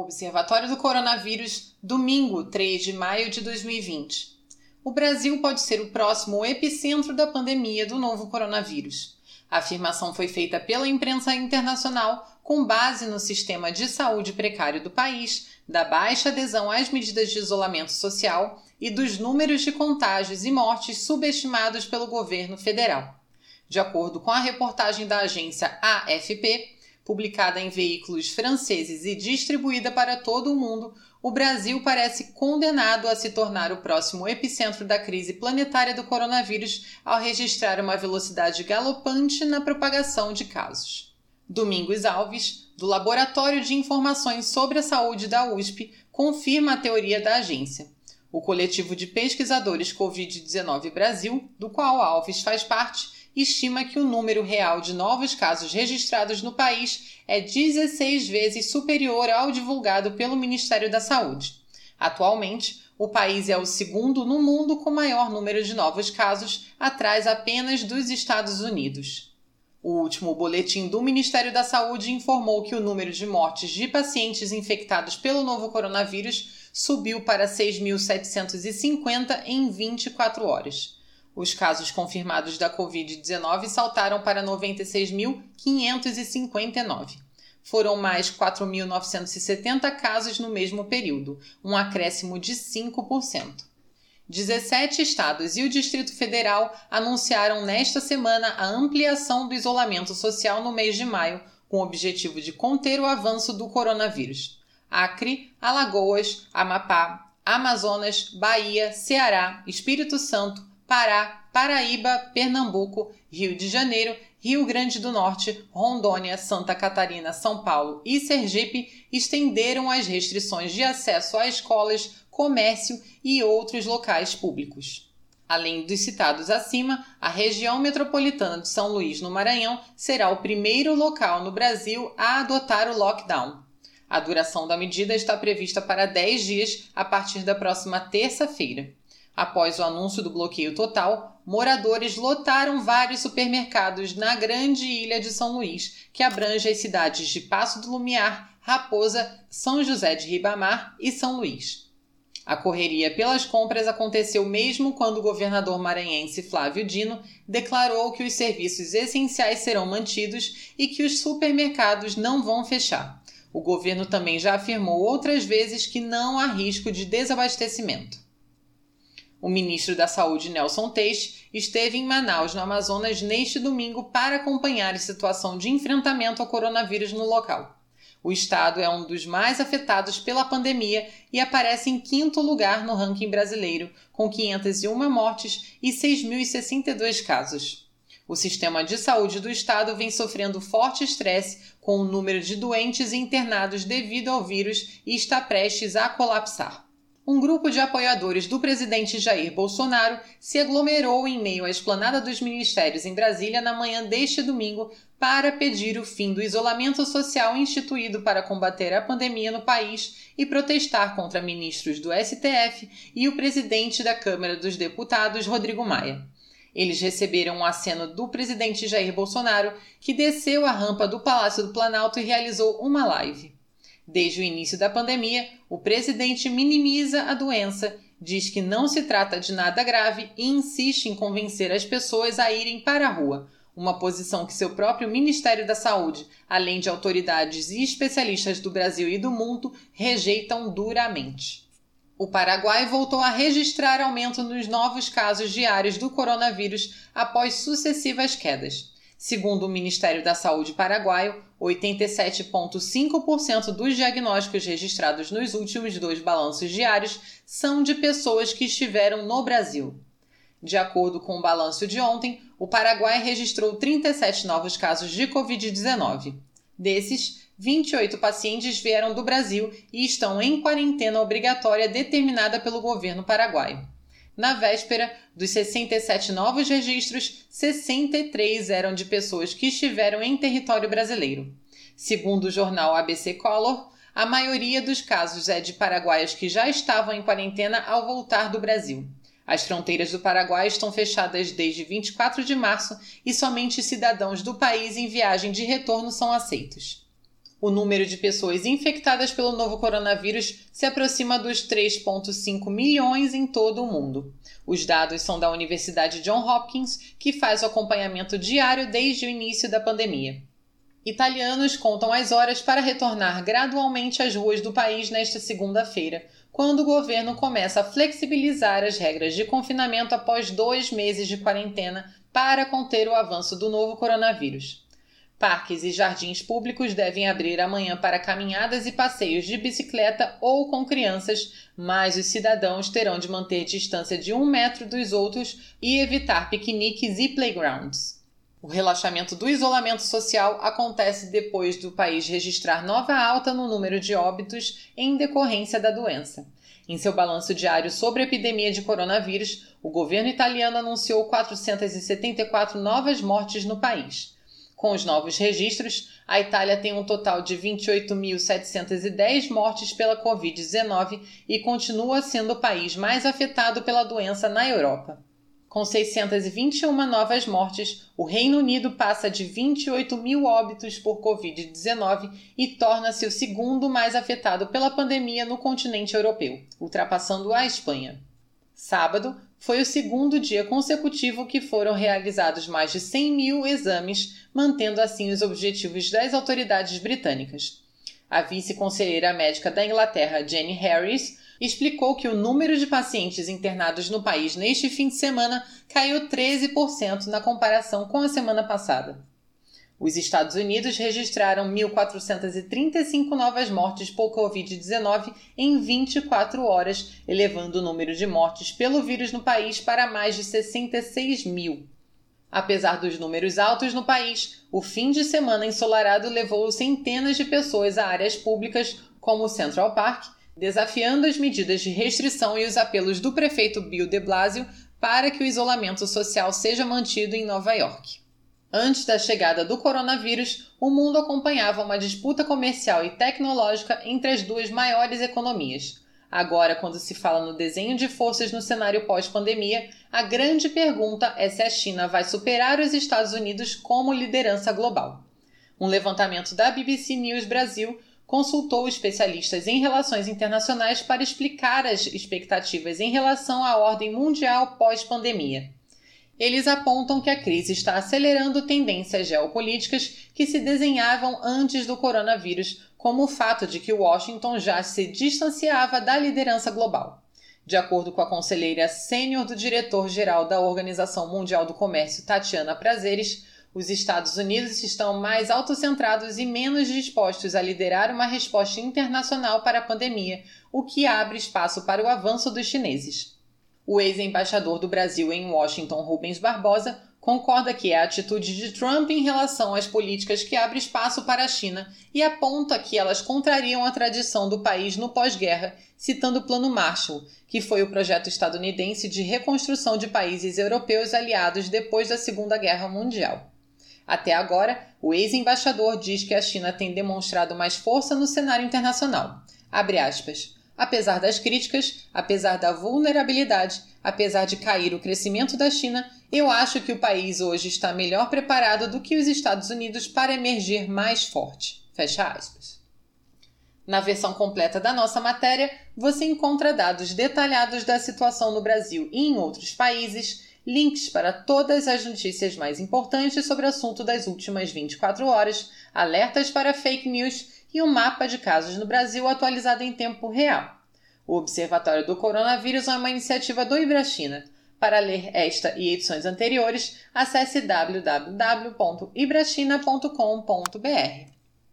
Observatório do Coronavírus, domingo, 3 de maio de 2020. O Brasil pode ser o próximo epicentro da pandemia do novo coronavírus. A afirmação foi feita pela imprensa internacional com base no sistema de saúde precário do país, da baixa adesão às medidas de isolamento social e dos números de contágios e mortes subestimados pelo governo federal. De acordo com a reportagem da agência AFP, publicada em veículos franceses e distribuída para todo o mundo, o Brasil parece condenado a se tornar o próximo epicentro da crise planetária do coronavírus ao registrar uma velocidade galopante na propagação de casos. Domingos Alves, do Laboratório de Informações sobre a Saúde da USP, confirma a teoria da agência. O coletivo de pesquisadores Covid-19 Brasil, do qual Alves faz parte, estima que o número real de novos casos registrados no país é 16 vezes superior ao divulgado pelo Ministério da Saúde. Atualmente, o país é o segundo no mundo com maior número de novos casos, atrás apenas dos Estados Unidos. O último boletim do Ministério da Saúde informou que o número de mortes de pacientes infectados pelo novo coronavírus subiu para 6.750 em 24 horas. Os casos confirmados da Covid-19 saltaram para 96.559. Foram mais 4.970 casos no mesmo período, um acréscimo de 5%. 17 estados e o Distrito Federal anunciaram nesta semana a ampliação do isolamento social no mês de maio, com o objetivo de conter o avanço do coronavírus. Acre, Alagoas, Amapá, Amazonas, Bahia, Ceará, Espírito Santo, Pará, Paraíba, Pernambuco, Rio de Janeiro, Rio Grande do Norte, Rondônia, Santa Catarina, São Paulo e Sergipe estenderam as restrições de acesso a escolas, comércio e outros locais públicos. Além dos citados acima, a região metropolitana de São Luís, no Maranhão, será o primeiro local no Brasil a adotar o lockdown. A duração da medida está prevista para 10 dias a partir da próxima terça-feira. Após o anúncio do bloqueio total, moradores lotaram vários supermercados na grande ilha de São Luís, que abrange as cidades de Passo do Lumiar, Raposa, São José de Ribamar e São Luís. A correria pelas compras aconteceu mesmo quando o governador maranhense Flávio Dino declarou que os serviços essenciais serão mantidos e que os supermercados não vão fechar. O governo também já afirmou outras vezes que não há risco de desabastecimento. O ministro da Saúde, Nelson Teixe, esteve em Manaus, no Amazonas, neste domingo para acompanhar a situação de enfrentamento ao coronavírus no local. O estado é um dos mais afetados pela pandemia e aparece em quinto lugar no ranking brasileiro, com 501 mortes e 6.062 casos. O sistema de saúde do estado vem sofrendo forte estresse com o número de doentes internados devido ao vírus e está prestes a colapsar um grupo de apoiadores do presidente Jair Bolsonaro se aglomerou em meio à esplanada dos ministérios em Brasília na manhã deste domingo para pedir o fim do isolamento social instituído para combater a pandemia no país e protestar contra ministros do STF e o presidente da Câmara dos Deputados, Rodrigo Maia. Eles receberam um aceno do presidente Jair Bolsonaro, que desceu a rampa do Palácio do Planalto e realizou uma live. Desde o início da pandemia, o presidente minimiza a doença, diz que não se trata de nada grave e insiste em convencer as pessoas a irem para a rua, uma posição que seu próprio Ministério da Saúde, além de autoridades e especialistas do Brasil e do mundo, rejeitam duramente. O Paraguai voltou a registrar aumento nos novos casos diários do coronavírus após sucessivas quedas. Segundo o Ministério da Saúde paraguaio, 87,5% dos diagnósticos registrados nos últimos dois balanços diários são de pessoas que estiveram no Brasil. De acordo com o balanço de ontem, o Paraguai registrou 37 novos casos de Covid-19. Desses, 28 pacientes vieram do Brasil e estão em quarentena obrigatória determinada pelo governo paraguaio. Na véspera, dos 67 novos registros, 63 eram de pessoas que estiveram em território brasileiro. Segundo o jornal ABC Color, a maioria dos casos é de paraguaios que já estavam em quarentena ao voltar do Brasil. As fronteiras do Paraguai estão fechadas desde 24 de março e somente cidadãos do país em viagem de retorno são aceitos. O número de pessoas infectadas pelo novo coronavírus se aproxima dos 3,5 milhões em todo o mundo. Os dados são da Universidade John Hopkins, que faz o acompanhamento diário desde o início da pandemia. Italianos contam as horas para retornar gradualmente às ruas do país nesta segunda-feira, quando o governo começa a flexibilizar as regras de confinamento após dois meses de quarentena para conter o avanço do novo coronavírus. Parques e jardins públicos devem abrir amanhã para caminhadas e passeios de bicicleta ou com crianças, mas os cidadãos terão de manter distância de um metro dos outros e evitar piqueniques e playgrounds. O relaxamento do isolamento social acontece depois do país registrar nova alta no número de óbitos em decorrência da doença. Em seu balanço diário sobre a epidemia de coronavírus, o governo italiano anunciou 474 novas mortes no país. Com os novos registros, a Itália tem um total de 28.710 mortes pela Covid-19 e continua sendo o país mais afetado pela doença na Europa. Com 621 novas mortes, o Reino Unido passa de 28 mil óbitos por Covid-19 e torna-se o segundo mais afetado pela pandemia no continente europeu, ultrapassando a Espanha. Sábado foi o segundo dia consecutivo que foram realizados mais de 100 mil exames, mantendo assim os objetivos das autoridades britânicas. A vice-conselheira médica da Inglaterra, Jenny Harris, explicou que o número de pacientes internados no país neste fim de semana caiu 13% na comparação com a semana passada. Os Estados Unidos registraram 1.435 novas mortes por Covid-19 em 24 horas, elevando o número de mortes pelo vírus no país para mais de 66 mil. Apesar dos números altos no país, o fim de semana ensolarado levou centenas de pessoas a áreas públicas, como o Central Park, desafiando as medidas de restrição e os apelos do prefeito Bill de Blasio para que o isolamento social seja mantido em Nova York. Antes da chegada do coronavírus, o mundo acompanhava uma disputa comercial e tecnológica entre as duas maiores economias. Agora, quando se fala no desenho de forças no cenário pós-pandemia, a grande pergunta é se a China vai superar os Estados Unidos como liderança global. Um levantamento da BBC News Brasil consultou especialistas em relações internacionais para explicar as expectativas em relação à ordem mundial pós-pandemia. Eles apontam que a crise está acelerando tendências geopolíticas que se desenhavam antes do coronavírus, como o fato de que Washington já se distanciava da liderança global. De acordo com a conselheira sênior do diretor-geral da Organização Mundial do Comércio, Tatiana Prazeres, os Estados Unidos estão mais autocentrados e menos dispostos a liderar uma resposta internacional para a pandemia, o que abre espaço para o avanço dos chineses. O ex-embaixador do Brasil em Washington, Rubens Barbosa, concorda que é a atitude de Trump em relação às políticas que abre espaço para a China e aponta que elas contrariam a tradição do país no pós-guerra, citando o Plano Marshall, que foi o projeto estadunidense de reconstrução de países europeus aliados depois da Segunda Guerra Mundial. Até agora, o ex-embaixador diz que a China tem demonstrado mais força no cenário internacional. Apesar das críticas, apesar da vulnerabilidade, apesar de cair o crescimento da China, eu acho que o país hoje está melhor preparado do que os Estados Unidos para emergir mais forte. Fecha aspas. Na versão completa da nossa matéria, você encontra dados detalhados da situação no Brasil e em outros países, links para todas as notícias mais importantes sobre o assunto das últimas 24 horas, alertas para fake news e um mapa de casos no Brasil atualizado em tempo real. O Observatório do Coronavírus é uma iniciativa do Ibrachina. Para ler esta e edições anteriores, acesse www.ibrachina.com.br.